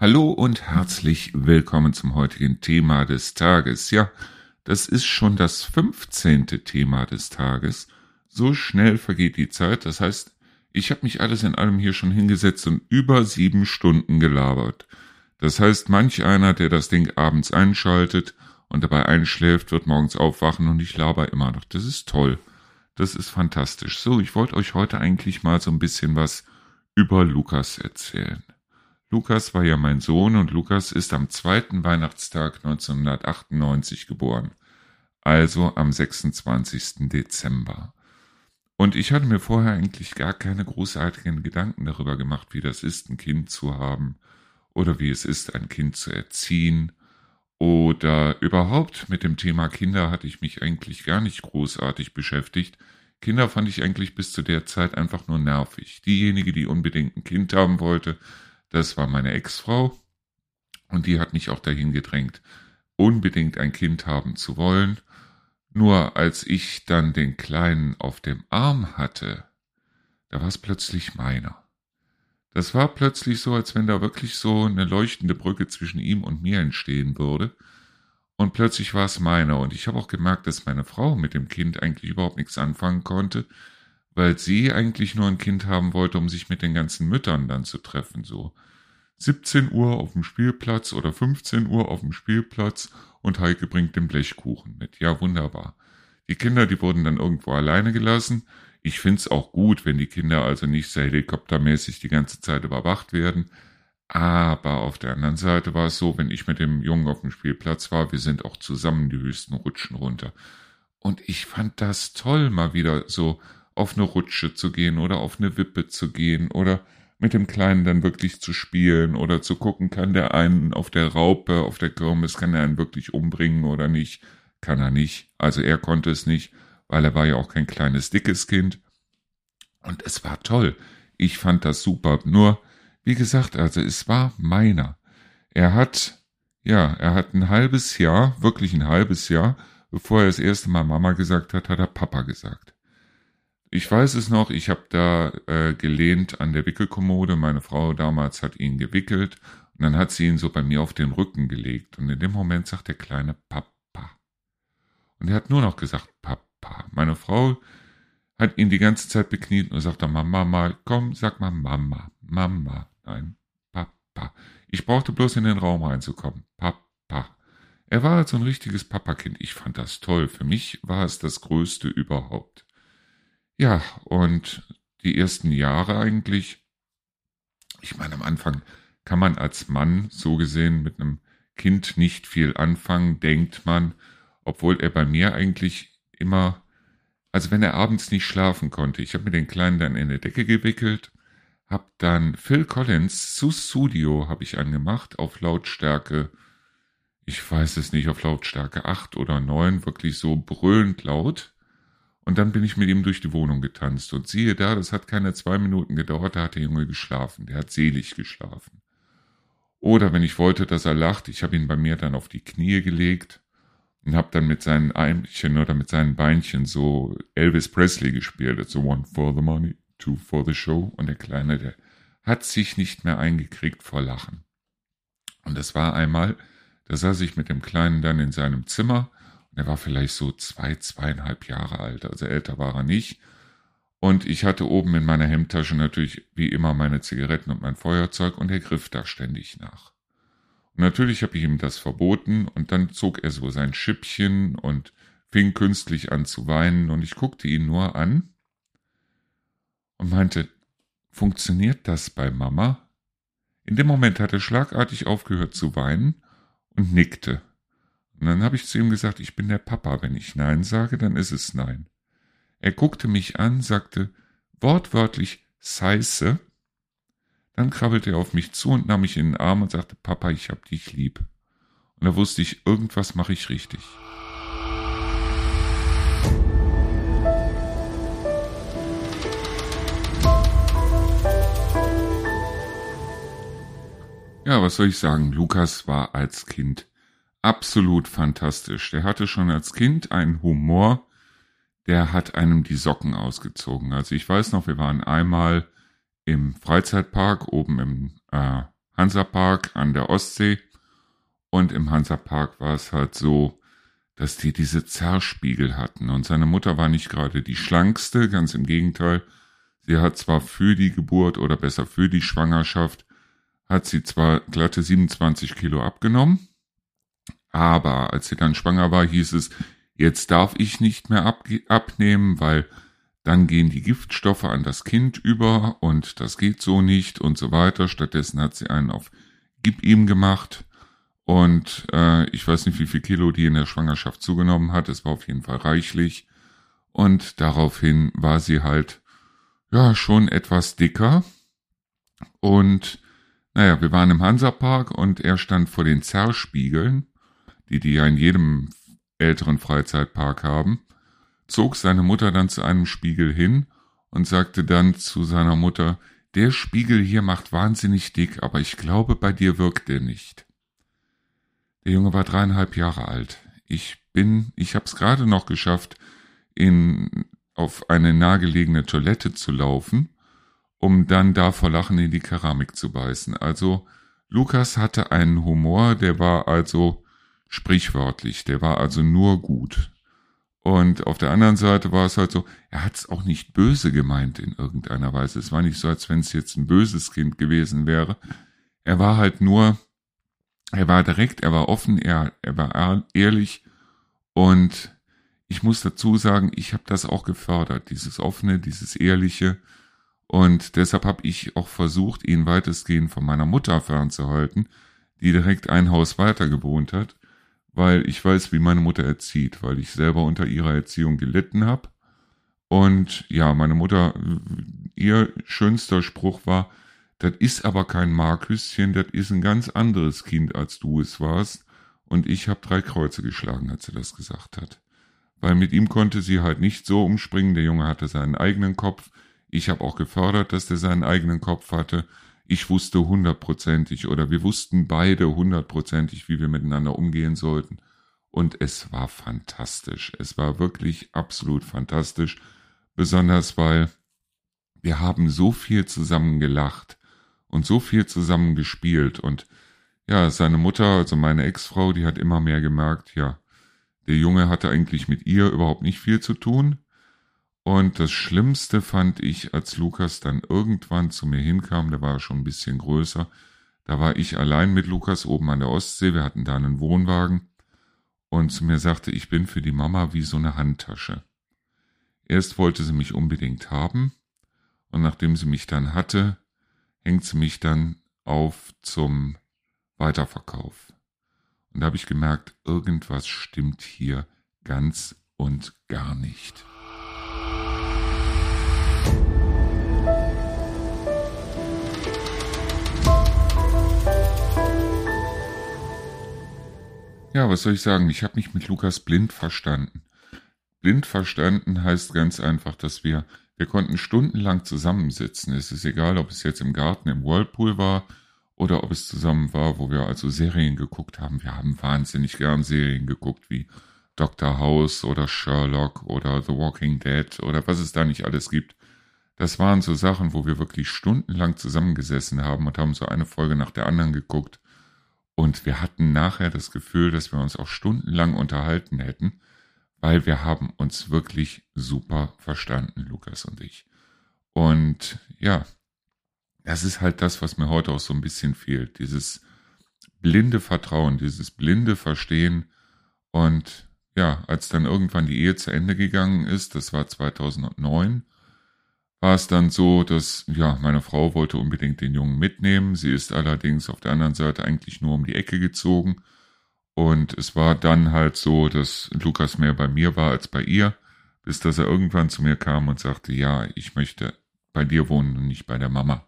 Hallo und herzlich willkommen zum heutigen Thema des Tages. Ja, das ist schon das 15. Thema des Tages. So schnell vergeht die Zeit. Das heißt, ich habe mich alles in allem hier schon hingesetzt und über sieben Stunden gelabert. Das heißt, manch einer, der das Ding abends einschaltet und dabei einschläft, wird morgens aufwachen und ich laber immer noch. Das ist toll. Das ist fantastisch. So, ich wollte euch heute eigentlich mal so ein bisschen was über Lukas erzählen. Lukas war ja mein Sohn und Lukas ist am zweiten Weihnachtstag 1998 geboren, also am 26. Dezember. Und ich hatte mir vorher eigentlich gar keine großartigen Gedanken darüber gemacht, wie das ist, ein Kind zu haben oder wie es ist, ein Kind zu erziehen oder überhaupt mit dem Thema Kinder hatte ich mich eigentlich gar nicht großartig beschäftigt. Kinder fand ich eigentlich bis zu der Zeit einfach nur nervig. Diejenige, die unbedingt ein Kind haben wollte, das war meine Ex-Frau und die hat mich auch dahin gedrängt, unbedingt ein Kind haben zu wollen. Nur als ich dann den Kleinen auf dem Arm hatte, da war es plötzlich meiner. Das war plötzlich so, als wenn da wirklich so eine leuchtende Brücke zwischen ihm und mir entstehen würde. Und plötzlich war es meiner. Und ich habe auch gemerkt, dass meine Frau mit dem Kind eigentlich überhaupt nichts anfangen konnte, weil sie eigentlich nur ein Kind haben wollte, um sich mit den ganzen Müttern dann zu treffen, so 17 Uhr auf dem Spielplatz oder 15 Uhr auf dem Spielplatz und Heike bringt den Blechkuchen mit. Ja, wunderbar. Die Kinder, die wurden dann irgendwo alleine gelassen. Ich find's auch gut, wenn die Kinder also nicht sehr helikoptermäßig die ganze Zeit überwacht werden. Aber auf der anderen Seite war es so, wenn ich mit dem Jungen auf dem Spielplatz war, wir sind auch zusammen die höchsten Rutschen runter. Und ich fand das toll, mal wieder so auf eine Rutsche zu gehen oder auf eine Wippe zu gehen oder mit dem Kleinen dann wirklich zu spielen oder zu gucken, kann der einen auf der Raupe, auf der Kirmes, kann er einen wirklich umbringen oder nicht? Kann er nicht. Also er konnte es nicht, weil er war ja auch kein kleines, dickes Kind. Und es war toll. Ich fand das super. Nur, wie gesagt, also es war meiner. Er hat, ja, er hat ein halbes Jahr, wirklich ein halbes Jahr, bevor er das erste Mal Mama gesagt hat, hat er Papa gesagt. Ich weiß es noch, ich habe da äh, gelehnt an der Wickelkommode. Meine Frau damals hat ihn gewickelt und dann hat sie ihn so bei mir auf den Rücken gelegt. Und in dem Moment sagt der kleine Papa. Und er hat nur noch gesagt Papa. Meine Frau hat ihn die ganze Zeit bekniet und sagt dann mal Mama, komm, sag mal Mama, Mama. Nein, Papa. Ich brauchte bloß in den Raum reinzukommen. Papa. Er war halt so ein richtiges Papakind. Ich fand das toll. Für mich war es das Größte überhaupt. Ja, und die ersten Jahre eigentlich, ich meine, am Anfang kann man als Mann so gesehen mit einem Kind nicht viel anfangen, denkt man, obwohl er bei mir eigentlich immer, also wenn er abends nicht schlafen konnte, ich habe mir den Kleinen dann in eine Decke gewickelt, hab dann Phil Collins zu Studio habe ich angemacht auf Lautstärke, ich weiß es nicht, auf Lautstärke 8 oder 9, wirklich so brüllend laut. Und dann bin ich mit ihm durch die Wohnung getanzt. Und siehe da, das hat keine zwei Minuten gedauert, da hat der Junge geschlafen. Der hat selig geschlafen. Oder wenn ich wollte, dass er lacht, ich habe ihn bei mir dann auf die Knie gelegt und habe dann mit seinen Einchen oder mit seinen Beinchen so Elvis Presley gespielt. So one for the money, two for the show. Und der Kleine, der hat sich nicht mehr eingekriegt vor Lachen. Und das war einmal, da saß ich mit dem Kleinen dann in seinem Zimmer er war vielleicht so zwei, zweieinhalb Jahre alt, also älter war er nicht. Und ich hatte oben in meiner Hemdtasche natürlich wie immer meine Zigaretten und mein Feuerzeug und er griff da ständig nach. Und natürlich habe ich ihm das verboten und dann zog er so sein Schippchen und fing künstlich an zu weinen und ich guckte ihn nur an und meinte, funktioniert das bei Mama? In dem Moment hat er schlagartig aufgehört zu weinen und nickte. Und dann habe ich zu ihm gesagt, ich bin der Papa. Wenn ich Nein sage, dann ist es Nein. Er guckte mich an, sagte wortwörtlich Scheiße. Dann krabbelte er auf mich zu und nahm mich in den Arm und sagte, Papa, ich hab dich lieb. Und da wusste ich, irgendwas mache ich richtig. Ja, was soll ich sagen? Lukas war als Kind absolut fantastisch. Der hatte schon als Kind einen Humor, der hat einem die Socken ausgezogen. Also ich weiß noch, wir waren einmal im Freizeitpark oben im äh, Hansapark an der Ostsee. Und im Hansapark war es halt so, dass die diese Zerrspiegel hatten. Und seine Mutter war nicht gerade die schlankste, ganz im Gegenteil. Sie hat zwar für die Geburt oder besser für die Schwangerschaft, hat sie zwar glatte 27 Kilo abgenommen, aber als sie dann schwanger war, hieß es, jetzt darf ich nicht mehr ab abnehmen, weil dann gehen die Giftstoffe an das Kind über und das geht so nicht und so weiter. Stattdessen hat sie einen auf Gib ihm gemacht und äh, ich weiß nicht, wie viel Kilo die in der Schwangerschaft zugenommen hat. Es war auf jeden Fall reichlich. Und daraufhin war sie halt, ja, schon etwas dicker. Und naja, wir waren im Hansapark und er stand vor den Zerrspiegeln, die die ja in jedem älteren Freizeitpark haben, zog seine Mutter dann zu einem Spiegel hin und sagte dann zu seiner Mutter, der Spiegel hier macht wahnsinnig dick, aber ich glaube, bei dir wirkt er nicht. Der Junge war dreieinhalb Jahre alt. Ich bin, ich hab's gerade noch geschafft, in, auf eine nahegelegene Toilette zu laufen, um dann da vor Lachen in die Keramik zu beißen. Also, Lukas hatte einen Humor, der war also sprichwörtlich, der war also nur gut. Und auf der anderen Seite war es halt so, er hat es auch nicht böse gemeint in irgendeiner Weise. Es war nicht so, als wenn es jetzt ein böses Kind gewesen wäre. Er war halt nur, er war direkt, er war offen, er, er war ehrlich und ich muss dazu sagen, ich habe das auch gefördert, dieses offene, dieses ehrliche und deshalb habe ich auch versucht, ihn weitestgehend von meiner Mutter fernzuhalten, die direkt ein Haus weiter gewohnt hat weil ich weiß, wie meine Mutter erzieht, weil ich selber unter ihrer Erziehung gelitten habe. Und ja, meine Mutter, ihr schönster Spruch war, das ist aber kein Marküschen, das ist ein ganz anderes Kind, als du es warst. Und ich habe drei Kreuze geschlagen, als sie das gesagt hat. Weil mit ihm konnte sie halt nicht so umspringen, der Junge hatte seinen eigenen Kopf. Ich habe auch gefördert, dass der seinen eigenen Kopf hatte. Ich wusste hundertprozentig oder wir wussten beide hundertprozentig, wie wir miteinander umgehen sollten. Und es war fantastisch. Es war wirklich absolut fantastisch. Besonders weil wir haben so viel zusammen gelacht und so viel zusammen gespielt. Und ja, seine Mutter, also meine Ex-Frau, die hat immer mehr gemerkt, ja, der Junge hatte eigentlich mit ihr überhaupt nicht viel zu tun. Und das Schlimmste fand ich, als Lukas dann irgendwann zu mir hinkam, der war schon ein bisschen größer, da war ich allein mit Lukas oben an der Ostsee, wir hatten da einen Wohnwagen und zu mir sagte, ich bin für die Mama wie so eine Handtasche. Erst wollte sie mich unbedingt haben und nachdem sie mich dann hatte, hängt sie mich dann auf zum Weiterverkauf. Und da habe ich gemerkt, irgendwas stimmt hier ganz und gar nicht. Ja, was soll ich sagen? Ich habe mich mit Lukas blind verstanden. Blind verstanden heißt ganz einfach, dass wir, wir konnten stundenlang zusammensitzen. Es ist egal, ob es jetzt im Garten im Whirlpool war oder ob es zusammen war, wo wir also Serien geguckt haben. Wir haben wahnsinnig gern Serien geguckt, wie Dr. House oder Sherlock oder The Walking Dead oder was es da nicht alles gibt. Das waren so Sachen, wo wir wirklich stundenlang zusammengesessen haben und haben so eine Folge nach der anderen geguckt. Und wir hatten nachher das Gefühl, dass wir uns auch stundenlang unterhalten hätten, weil wir haben uns wirklich super verstanden, Lukas und ich. Und ja, das ist halt das, was mir heute auch so ein bisschen fehlt. Dieses blinde Vertrauen, dieses blinde Verstehen. Und ja, als dann irgendwann die Ehe zu Ende gegangen ist, das war 2009, war es dann so, dass, ja, meine Frau wollte unbedingt den Jungen mitnehmen. Sie ist allerdings auf der anderen Seite eigentlich nur um die Ecke gezogen. Und es war dann halt so, dass Lukas mehr bei mir war als bei ihr, bis dass er irgendwann zu mir kam und sagte, ja, ich möchte bei dir wohnen und nicht bei der Mama.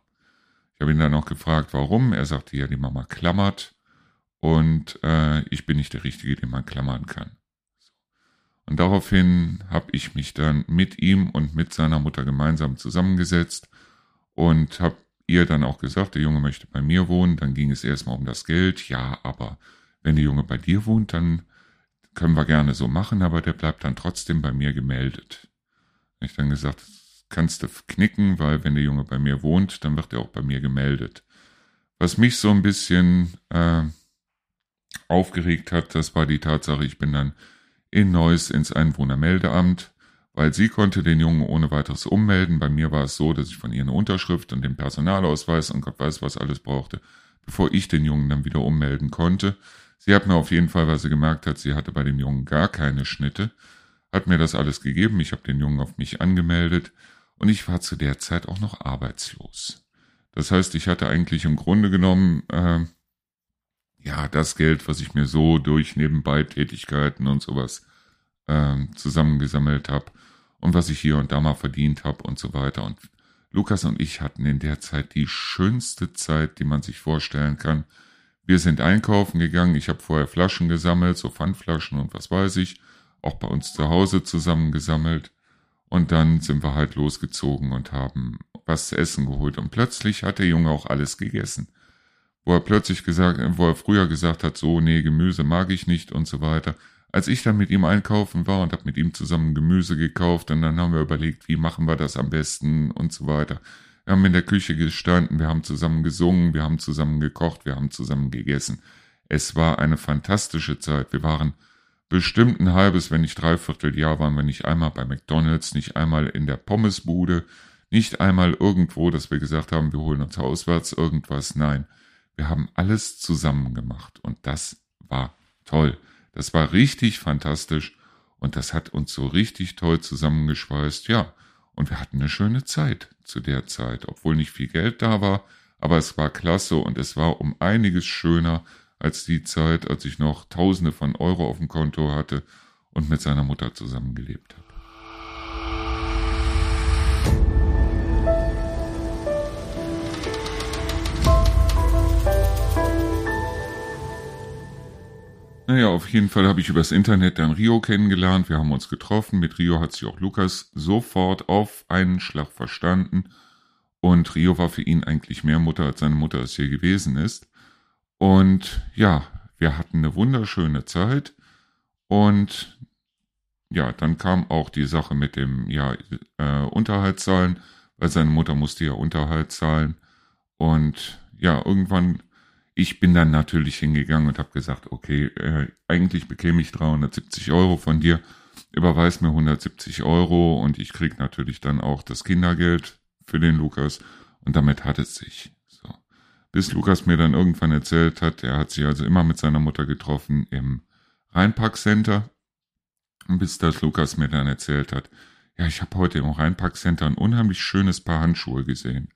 Ich habe ihn dann auch gefragt, warum. Er sagte, ja, die Mama klammert und äh, ich bin nicht der Richtige, den man klammern kann. Und daraufhin habe ich mich dann mit ihm und mit seiner Mutter gemeinsam zusammengesetzt und habe ihr dann auch gesagt, der Junge möchte bei mir wohnen. Dann ging es erstmal um das Geld. Ja, aber wenn der Junge bei dir wohnt, dann können wir gerne so machen, aber der bleibt dann trotzdem bei mir gemeldet. Ich dann gesagt, kannst du knicken, weil wenn der Junge bei mir wohnt, dann wird er auch bei mir gemeldet. Was mich so ein bisschen äh, aufgeregt hat, das war die Tatsache, ich bin dann in Neuss ins Einwohnermeldeamt, weil sie konnte den Jungen ohne weiteres ummelden. Bei mir war es so, dass ich von ihr eine Unterschrift und den Personalausweis und Gott weiß was alles brauchte, bevor ich den Jungen dann wieder ummelden konnte. Sie hat mir auf jeden Fall, weil sie gemerkt hat, sie hatte bei dem Jungen gar keine Schnitte, hat mir das alles gegeben. Ich habe den Jungen auf mich angemeldet und ich war zu der Zeit auch noch arbeitslos. Das heißt, ich hatte eigentlich im Grunde genommen äh, ja das Geld, was ich mir so durch nebenbei Tätigkeiten und sowas äh, zusammengesammelt habe und was ich hier und da mal verdient habe und so weiter. Und Lukas und ich hatten in der Zeit die schönste Zeit, die man sich vorstellen kann. Wir sind einkaufen gegangen, ich habe vorher Flaschen gesammelt, so Pfandflaschen und was weiß ich, auch bei uns zu Hause zusammengesammelt. Und dann sind wir halt losgezogen und haben was zu essen geholt. Und plötzlich hat der Junge auch alles gegessen. Wo er plötzlich gesagt, wo er früher gesagt hat, so, nee, Gemüse mag ich nicht und so weiter. Als ich dann mit ihm einkaufen war und habe mit ihm zusammen Gemüse gekauft und dann haben wir überlegt, wie machen wir das am besten und so weiter. Wir haben in der Küche gestanden, wir haben zusammen gesungen, wir haben zusammen gekocht, wir haben zusammen gegessen. Es war eine fantastische Zeit. Wir waren bestimmt ein halbes, wenn nicht dreiviertel Jahr waren wir nicht einmal bei McDonalds, nicht einmal in der Pommesbude, nicht einmal irgendwo, dass wir gesagt haben, wir holen uns auswärts irgendwas. Nein, wir haben alles zusammen gemacht und das war toll. Das war richtig fantastisch und das hat uns so richtig toll zusammengeschweißt. Ja, und wir hatten eine schöne Zeit zu der Zeit, obwohl nicht viel Geld da war, aber es war klasse und es war um einiges schöner als die Zeit, als ich noch Tausende von Euro auf dem Konto hatte und mit seiner Mutter zusammengelebt habe. Naja, auf jeden Fall habe ich übers Internet dann Rio kennengelernt. Wir haben uns getroffen. Mit Rio hat sich auch Lukas sofort auf einen Schlag verstanden. Und Rio war für ihn eigentlich mehr Mutter, als seine Mutter es hier gewesen ist. Und ja, wir hatten eine wunderschöne Zeit. Und ja, dann kam auch die Sache mit dem ja, äh, Unterhalt zahlen, weil seine Mutter musste ja Unterhalt zahlen. Und ja, irgendwann, ich bin dann natürlich hingegangen und habe gesagt, okay, äh, eigentlich bekäme ich 370 Euro von dir, überweis mir 170 Euro und ich krieg natürlich dann auch das Kindergeld für den Lukas und damit hat es sich bis Lukas mir dann irgendwann erzählt hat, er hat sich also immer mit seiner Mutter getroffen im Rheinpark-Center. Bis das Lukas mir dann erzählt hat, ja, ich habe heute im Rheinpark-Center ein unheimlich schönes Paar Handschuhe gesehen.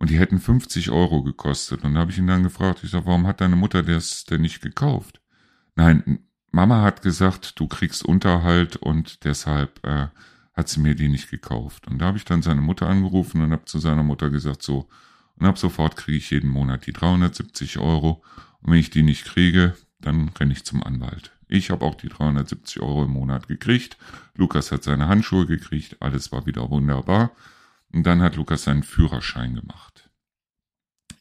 Und die hätten 50 Euro gekostet. Und da habe ich ihn dann gefragt, ich sag, warum hat deine Mutter das denn nicht gekauft? Nein, Mama hat gesagt, du kriegst Unterhalt und deshalb äh, hat sie mir die nicht gekauft. Und da habe ich dann seine Mutter angerufen und habe zu seiner Mutter gesagt, so, und ab sofort kriege ich jeden Monat die 370 Euro. Und wenn ich die nicht kriege, dann renne ich zum Anwalt. Ich habe auch die 370 Euro im Monat gekriegt. Lukas hat seine Handschuhe gekriegt. Alles war wieder wunderbar. Und dann hat Lukas seinen Führerschein gemacht.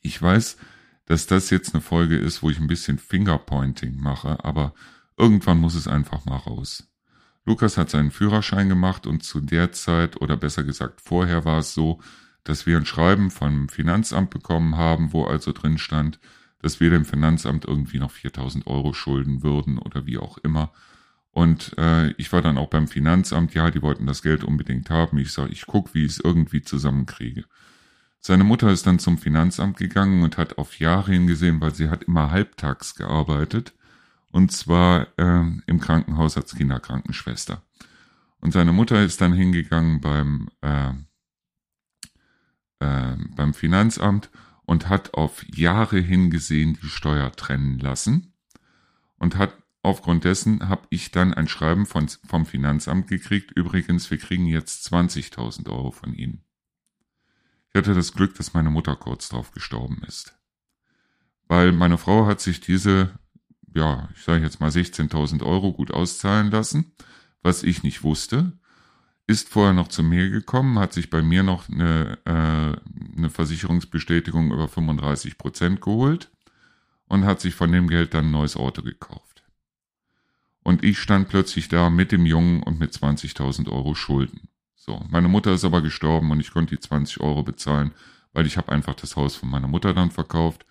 Ich weiß, dass das jetzt eine Folge ist, wo ich ein bisschen Fingerpointing mache, aber irgendwann muss es einfach mal raus. Lukas hat seinen Führerschein gemacht und zu der Zeit, oder besser gesagt vorher war es so, dass wir ein Schreiben vom Finanzamt bekommen haben, wo also drin stand, dass wir dem Finanzamt irgendwie noch 4000 Euro schulden würden oder wie auch immer. Und äh, ich war dann auch beim Finanzamt, ja, die wollten das Geld unbedingt haben. Ich sage, ich guck, wie ich es irgendwie zusammenkriege. Seine Mutter ist dann zum Finanzamt gegangen und hat auf Jahre hingesehen, weil sie hat immer halbtags gearbeitet. Und zwar äh, im Krankenhaus als Kinderkrankenschwester. Und seine Mutter ist dann hingegangen beim äh, äh, beim Finanzamt und hat auf Jahre hingesehen die Steuer trennen lassen und hat aufgrund dessen habe ich dann ein Schreiben von, vom Finanzamt gekriegt. Übrigens, wir kriegen jetzt 20.000 Euro von Ihnen. Ich hatte das Glück, dass meine Mutter kurz drauf gestorben ist. Weil meine Frau hat sich diese, ja, ich sage jetzt mal 16.000 Euro gut auszahlen lassen, was ich nicht wusste ist vorher noch zu mir gekommen, hat sich bei mir noch eine, äh, eine Versicherungsbestätigung über 35 Prozent geholt und hat sich von dem Geld dann ein neues Auto gekauft. Und ich stand plötzlich da mit dem Jungen und mit 20.000 Euro Schulden. So, meine Mutter ist aber gestorben und ich konnte die 20 Euro bezahlen, weil ich habe einfach das Haus von meiner Mutter dann verkauft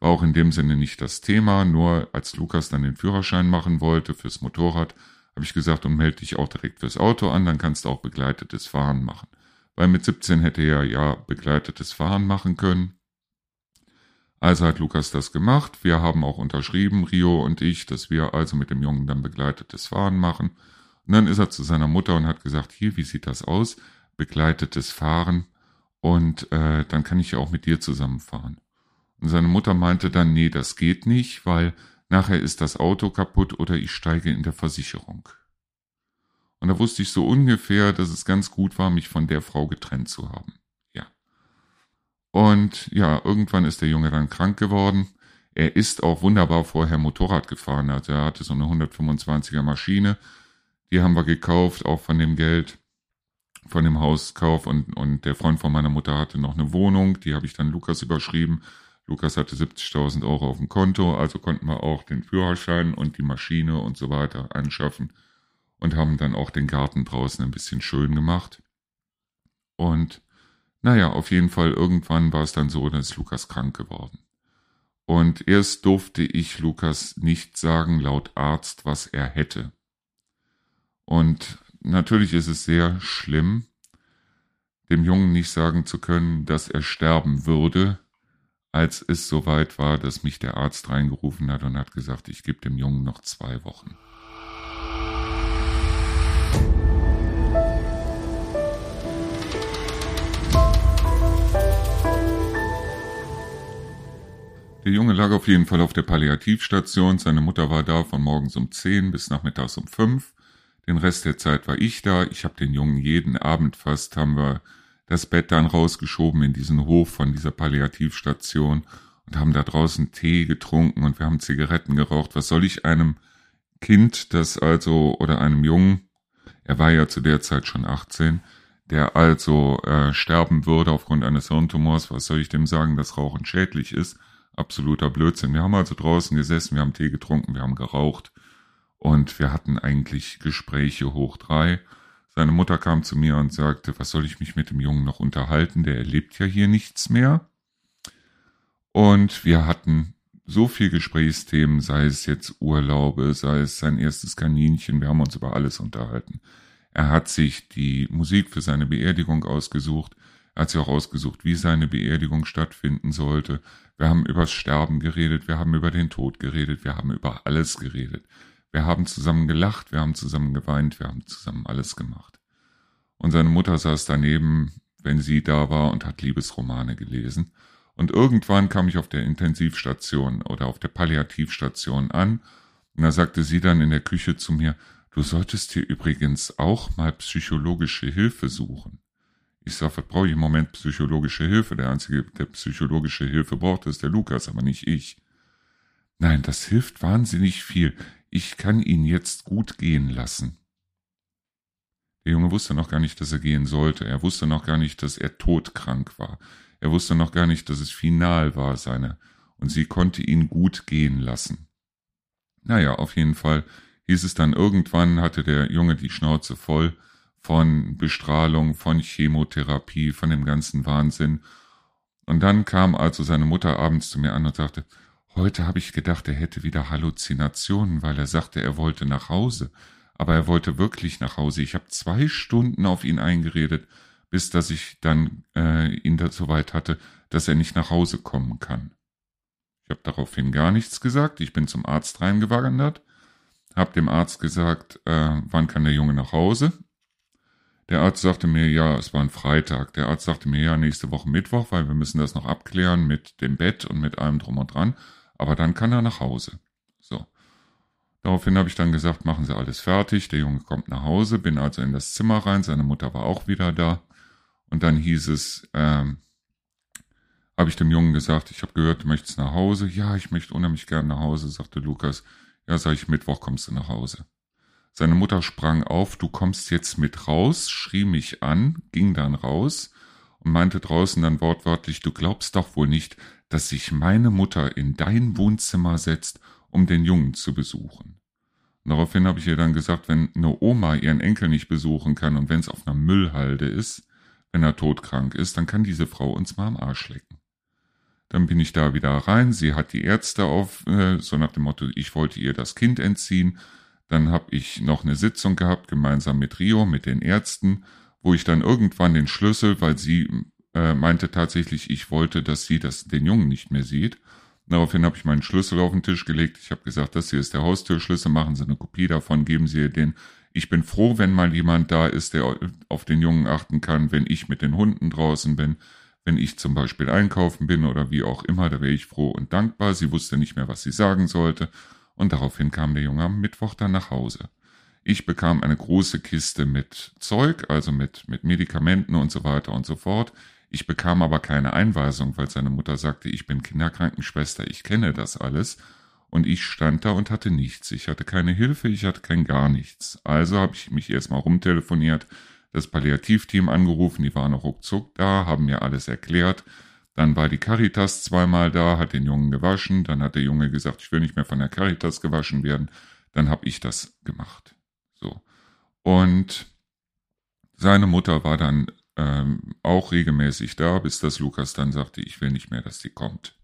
War auch in dem Sinne nicht das Thema, nur als Lukas dann den Führerschein machen wollte fürs Motorrad, habe ich gesagt, und melde dich auch direkt fürs Auto an, dann kannst du auch begleitetes Fahren machen. Weil mit 17 hätte er ja begleitetes Fahren machen können. Also hat Lukas das gemacht. Wir haben auch unterschrieben, Rio und ich, dass wir also mit dem Jungen dann begleitetes Fahren machen. Und dann ist er zu seiner Mutter und hat gesagt, hier, wie sieht das aus? Begleitetes Fahren. Und äh, dann kann ich ja auch mit dir zusammenfahren. Und seine Mutter meinte dann, nee, das geht nicht, weil nachher ist das Auto kaputt oder ich steige in der Versicherung. Und da wusste ich so ungefähr, dass es ganz gut war, mich von der Frau getrennt zu haben. Und ja, irgendwann ist der Junge dann krank geworden. Er ist auch wunderbar vorher Motorrad gefahren. Also er hatte so eine 125er Maschine. Die haben wir gekauft, auch von dem Geld von dem Hauskauf. Und, und der Freund von meiner Mutter hatte noch eine Wohnung. Die habe ich dann Lukas überschrieben. Lukas hatte 70.000 Euro auf dem Konto, also konnten wir auch den Führerschein und die Maschine und so weiter anschaffen und haben dann auch den Garten draußen ein bisschen schön gemacht. Und naja, auf jeden Fall irgendwann war es dann so, dass Lukas krank geworden. Und erst durfte ich Lukas nicht sagen, laut Arzt, was er hätte. Und natürlich ist es sehr schlimm, dem Jungen nicht sagen zu können, dass er sterben würde, als es soweit war, dass mich der Arzt reingerufen hat und hat gesagt, ich gebe dem Jungen noch zwei Wochen. Der Junge lag auf jeden Fall auf der Palliativstation. Seine Mutter war da von morgens um 10 bis nachmittags um 5. Den Rest der Zeit war ich da. Ich habe den Jungen jeden Abend fast, haben wir das Bett dann rausgeschoben in diesen Hof von dieser Palliativstation und haben da draußen Tee getrunken und wir haben Zigaretten geraucht. Was soll ich einem Kind, das also, oder einem Jungen, er war ja zu der Zeit schon 18, der also äh, sterben würde aufgrund eines Hirntumors, was soll ich dem sagen, dass Rauchen schädlich ist? Absoluter Blödsinn. Wir haben also draußen gesessen, wir haben Tee getrunken, wir haben geraucht und wir hatten eigentlich Gespräche hoch drei seine Mutter kam zu mir und sagte, was soll ich mich mit dem Jungen noch unterhalten, der erlebt ja hier nichts mehr. Und wir hatten so viel Gesprächsthemen, sei es jetzt Urlaube, sei es sein erstes Kaninchen, wir haben uns über alles unterhalten. Er hat sich die Musik für seine Beerdigung ausgesucht, er hat sich auch ausgesucht, wie seine Beerdigung stattfinden sollte. Wir haben übers Sterben geredet, wir haben über den Tod geredet, wir haben über alles geredet. Wir haben zusammen gelacht, wir haben zusammen geweint, wir haben zusammen alles gemacht. Und seine Mutter saß daneben, wenn sie da war und hat Liebesromane gelesen. Und irgendwann kam ich auf der Intensivstation oder auf der Palliativstation an, und da sagte sie dann in der Küche zu mir, du solltest hier übrigens auch mal psychologische Hilfe suchen. Ich sag, was brauche ich im Moment psychologische Hilfe? Der Einzige, der psychologische Hilfe braucht, ist der Lukas, aber nicht ich. Nein, das hilft wahnsinnig viel ich kann ihn jetzt gut gehen lassen. Der Junge wusste noch gar nicht, dass er gehen sollte. Er wusste noch gar nicht, dass er todkrank war. Er wusste noch gar nicht, dass es final war, seine, und sie konnte ihn gut gehen lassen. Naja, auf jeden Fall hieß es dann irgendwann, hatte der Junge die Schnauze voll von Bestrahlung, von Chemotherapie, von dem ganzen Wahnsinn. Und dann kam also seine Mutter abends zu mir an und sagte, Heute habe ich gedacht, er hätte wieder Halluzinationen, weil er sagte, er wollte nach Hause. Aber er wollte wirklich nach Hause. Ich habe zwei Stunden auf ihn eingeredet, bis dass ich dann äh, ihn dazu weit hatte, dass er nicht nach Hause kommen kann. Ich habe daraufhin gar nichts gesagt. Ich bin zum Arzt reingewandert, habe dem Arzt gesagt, äh, wann kann der Junge nach Hause. Der Arzt sagte mir, ja, es war ein Freitag. Der Arzt sagte mir, ja, nächste Woche Mittwoch, weil wir müssen das noch abklären mit dem Bett und mit allem drum und dran aber dann kann er nach Hause. So. Daraufhin habe ich dann gesagt, machen Sie alles fertig, der Junge kommt nach Hause, bin also in das Zimmer rein, seine Mutter war auch wieder da. Und dann hieß es, ähm, habe ich dem Jungen gesagt, ich habe gehört, du möchtest nach Hause. Ja, ich möchte unheimlich gern nach Hause, sagte Lukas. Ja, sag ich, Mittwoch kommst du nach Hause. Seine Mutter sprang auf, du kommst jetzt mit raus, schrie mich an, ging dann raus und meinte draußen dann wortwörtlich, du glaubst doch wohl nicht, dass sich meine Mutter in dein Wohnzimmer setzt, um den Jungen zu besuchen. Und daraufhin habe ich ihr dann gesagt, wenn eine Oma ihren Enkel nicht besuchen kann und wenn es auf einer Müllhalde ist, wenn er todkrank ist, dann kann diese Frau uns mal am Arsch lecken. Dann bin ich da wieder rein. Sie hat die Ärzte auf, äh, so nach dem Motto, ich wollte ihr das Kind entziehen. Dann habe ich noch eine Sitzung gehabt, gemeinsam mit Rio, mit den Ärzten, wo ich dann irgendwann den Schlüssel, weil sie äh, meinte tatsächlich, ich wollte, dass sie das, den Jungen nicht mehr sieht. Daraufhin habe ich meinen Schlüssel auf den Tisch gelegt. Ich habe gesagt, das hier ist der Haustürschlüssel, machen Sie eine Kopie davon, geben Sie ihr den. Ich bin froh, wenn mal jemand da ist, der auf den Jungen achten kann, wenn ich mit den Hunden draußen bin, wenn ich zum Beispiel einkaufen bin oder wie auch immer, da wäre ich froh und dankbar. Sie wusste nicht mehr, was sie sagen sollte. Und daraufhin kam der Junge am Mittwoch dann nach Hause. Ich bekam eine große Kiste mit Zeug, also mit, mit Medikamenten und so weiter und so fort. Ich bekam aber keine Einweisung, weil seine Mutter sagte, ich bin Kinderkrankenschwester, ich kenne das alles. Und ich stand da und hatte nichts. Ich hatte keine Hilfe, ich hatte kein gar nichts. Also habe ich mich erstmal rumtelefoniert, das Palliativteam angerufen, die waren auch ruckzuck da, haben mir alles erklärt. Dann war die Caritas zweimal da, hat den Jungen gewaschen. Dann hat der Junge gesagt, ich will nicht mehr von der Caritas gewaschen werden. Dann habe ich das gemacht. So. Und seine Mutter war dann ähm, auch regelmäßig da, bis das Lukas dann sagte, ich will nicht mehr, dass sie kommt.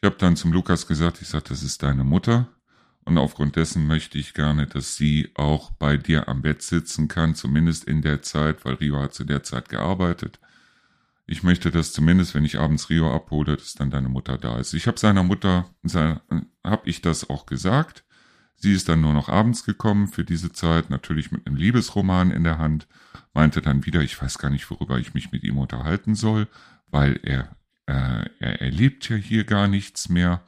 Ich habe dann zum Lukas gesagt, ich sagte, das ist deine Mutter und aufgrund dessen möchte ich gerne, dass sie auch bei dir am Bett sitzen kann, zumindest in der Zeit, weil Rio hat zu der Zeit gearbeitet. Ich möchte, dass zumindest, wenn ich abends Rio abhole, dass dann deine Mutter da ist. Ich habe seiner Mutter, habe ich das auch gesagt. Sie ist dann nur noch abends gekommen für diese Zeit, natürlich mit einem Liebesroman in der Hand, meinte dann wieder, ich weiß gar nicht, worüber ich mich mit ihm unterhalten soll, weil er, äh, er erlebt ja hier gar nichts mehr.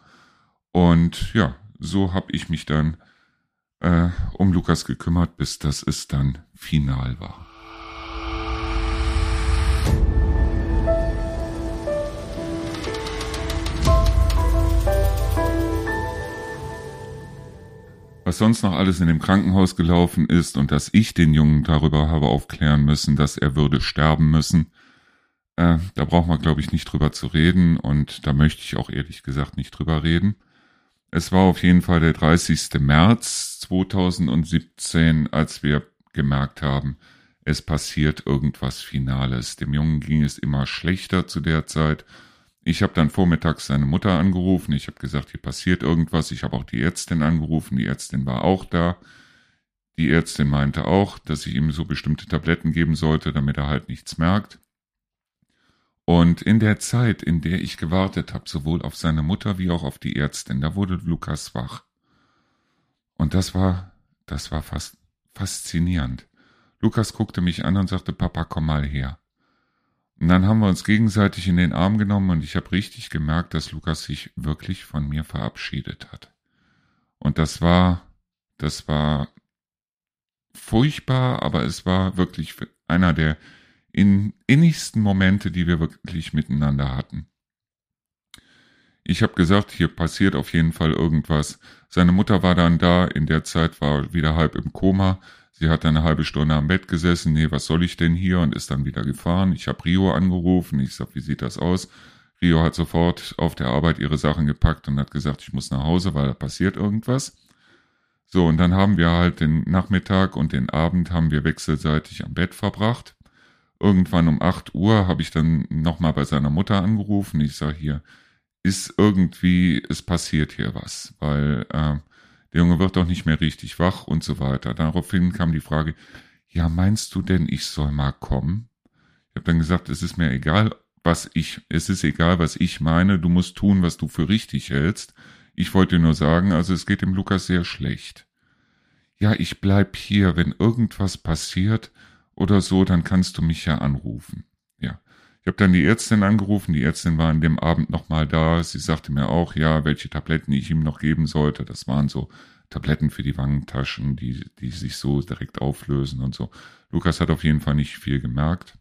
Und ja, so habe ich mich dann äh, um Lukas gekümmert, bis das es dann final war. Was sonst noch alles in dem Krankenhaus gelaufen ist und dass ich den Jungen darüber habe aufklären müssen, dass er würde sterben müssen. Äh, da braucht man, glaube ich, nicht drüber zu reden und da möchte ich auch ehrlich gesagt nicht drüber reden. Es war auf jeden Fall der 30. März 2017, als wir gemerkt haben, es passiert irgendwas Finales. Dem Jungen ging es immer schlechter zu der Zeit ich habe dann vormittags seine Mutter angerufen. Ich habe gesagt, hier passiert irgendwas. Ich habe auch die Ärztin angerufen. Die Ärztin war auch da. Die Ärztin meinte auch, dass ich ihm so bestimmte Tabletten geben sollte, damit er halt nichts merkt. Und in der Zeit, in der ich gewartet habe, sowohl auf seine Mutter wie auch auf die Ärztin, da wurde Lukas wach. Und das war, das war fast faszinierend. Lukas guckte mich an und sagte, Papa, komm mal her. Und dann haben wir uns gegenseitig in den Arm genommen und ich habe richtig gemerkt, dass Lukas sich wirklich von mir verabschiedet hat. Und das war, das war furchtbar, aber es war wirklich einer der innigsten Momente, die wir wirklich miteinander hatten. Ich habe gesagt, hier passiert auf jeden Fall irgendwas. Seine Mutter war dann da, in der Zeit war wieder halb im Koma. Sie hat eine halbe Stunde am Bett gesessen, nee, was soll ich denn hier? Und ist dann wieder gefahren. Ich habe Rio angerufen, ich sag, wie sieht das aus? Rio hat sofort auf der Arbeit ihre Sachen gepackt und hat gesagt, ich muss nach Hause, weil da passiert irgendwas. So, und dann haben wir halt den Nachmittag und den Abend haben wir wechselseitig am Bett verbracht. Irgendwann um 8 Uhr habe ich dann nochmal bei seiner Mutter angerufen. Ich sage hier, ist irgendwie, es passiert hier was, weil äh, der Junge wird doch nicht mehr richtig wach und so weiter. Daraufhin kam die Frage, ja, meinst du denn, ich soll mal kommen? Ich habe dann gesagt, es ist mir egal, was ich, es ist egal, was ich meine, du musst tun, was du für richtig hältst. Ich wollte nur sagen, also es geht dem Lukas sehr schlecht. Ja, ich bleib hier, wenn irgendwas passiert oder so, dann kannst du mich ja anrufen. Ich habe dann die Ärztin angerufen, die Ärztin war an dem Abend nochmal da. Sie sagte mir auch, ja, welche Tabletten ich ihm noch geben sollte. Das waren so Tabletten für die Wangentaschen, die, die sich so direkt auflösen und so. Lukas hat auf jeden Fall nicht viel gemerkt.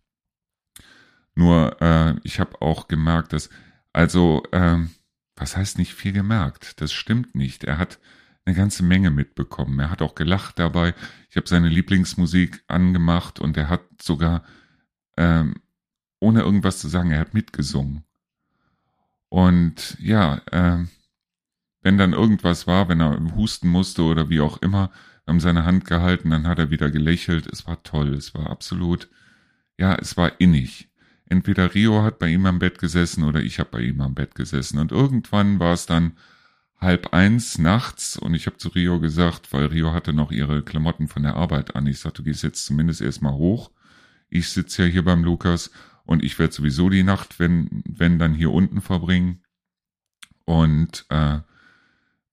Nur äh, ich habe auch gemerkt, dass, also, äh, was heißt nicht viel gemerkt? Das stimmt nicht. Er hat eine ganze Menge mitbekommen. Er hat auch gelacht dabei. Ich habe seine Lieblingsmusik angemacht und er hat sogar ähm, ohne irgendwas zu sagen, er hat mitgesungen. Und ja, äh, wenn dann irgendwas war, wenn er husten musste oder wie auch immer, haben seine Hand gehalten, dann hat er wieder gelächelt. Es war toll, es war absolut, ja, es war innig. entweder Rio hat bei ihm am Bett gesessen oder ich habe bei ihm am Bett gesessen. Und irgendwann war es dann halb eins nachts und ich habe zu Rio gesagt, weil Rio hatte noch ihre Klamotten von der Arbeit an. Ich sagte, du gehst jetzt zumindest erstmal hoch. Ich sitze ja hier beim Lukas und ich werde sowieso die Nacht, wenn, wenn dann hier unten verbringen. Und äh,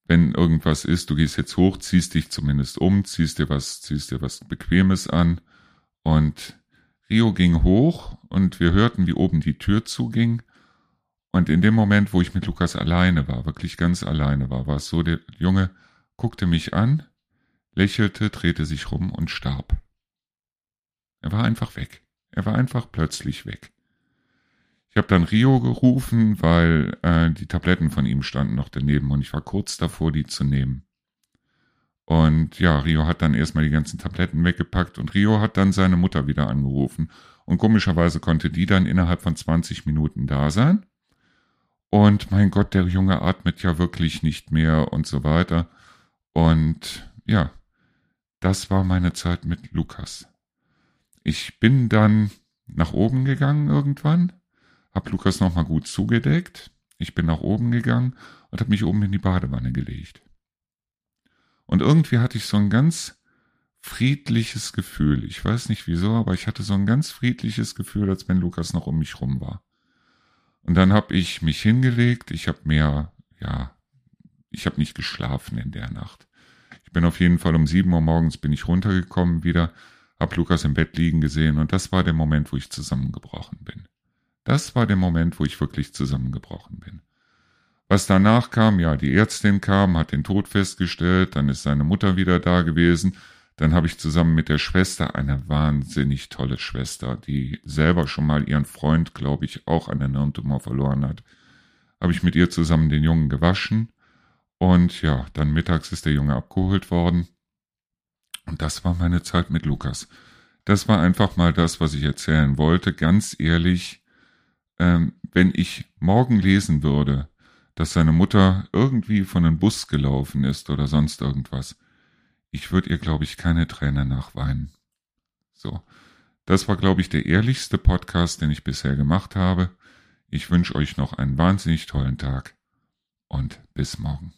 wenn irgendwas ist, du gehst jetzt hoch, ziehst dich zumindest um, ziehst dir was, ziehst dir was Bequemes an. Und Rio ging hoch und wir hörten, wie oben die Tür zuging. Und in dem Moment, wo ich mit Lukas alleine war, wirklich ganz alleine war, war es so, der Junge guckte mich an, lächelte, drehte sich rum und starb. Er war einfach weg. Er war einfach plötzlich weg. Ich habe dann Rio gerufen, weil äh, die Tabletten von ihm standen noch daneben und ich war kurz davor, die zu nehmen. Und ja, Rio hat dann erstmal die ganzen Tabletten weggepackt und Rio hat dann seine Mutter wieder angerufen. Und komischerweise konnte die dann innerhalb von 20 Minuten da sein. Und mein Gott, der Junge atmet ja wirklich nicht mehr und so weiter. Und ja, das war meine Zeit mit Lukas. Ich bin dann nach oben gegangen irgendwann hab Lukas nochmal gut zugedeckt. Ich bin nach oben gegangen und habe mich oben in die Badewanne gelegt. Und irgendwie hatte ich so ein ganz friedliches Gefühl. Ich weiß nicht wieso, aber ich hatte so ein ganz friedliches Gefühl, als wenn Lukas noch um mich rum war. Und dann habe ich mich hingelegt. Ich habe mehr, ja, ich habe nicht geschlafen in der Nacht. Ich bin auf jeden Fall um sieben Uhr morgens bin ich runtergekommen wieder, hab Lukas im Bett liegen gesehen und das war der Moment, wo ich zusammengebrochen bin. Das war der Moment, wo ich wirklich zusammengebrochen bin. Was danach kam, ja, die Ärztin kam, hat den Tod festgestellt, dann ist seine Mutter wieder da gewesen, dann habe ich zusammen mit der Schwester, eine wahnsinnig tolle Schwester, die selber schon mal ihren Freund, glaube ich, auch an der Hirntumor verloren hat, habe ich mit ihr zusammen den Jungen gewaschen und ja, dann mittags ist der Junge abgeholt worden und das war meine Zeit mit Lukas. Das war einfach mal das, was ich erzählen wollte. Ganz ehrlich, ähm, wenn ich morgen lesen würde, dass seine Mutter irgendwie von einem Bus gelaufen ist oder sonst irgendwas, ich würde ihr, glaube ich, keine Träne nachweinen. So. Das war, glaube ich, der ehrlichste Podcast, den ich bisher gemacht habe. Ich wünsche euch noch einen wahnsinnig tollen Tag und bis morgen.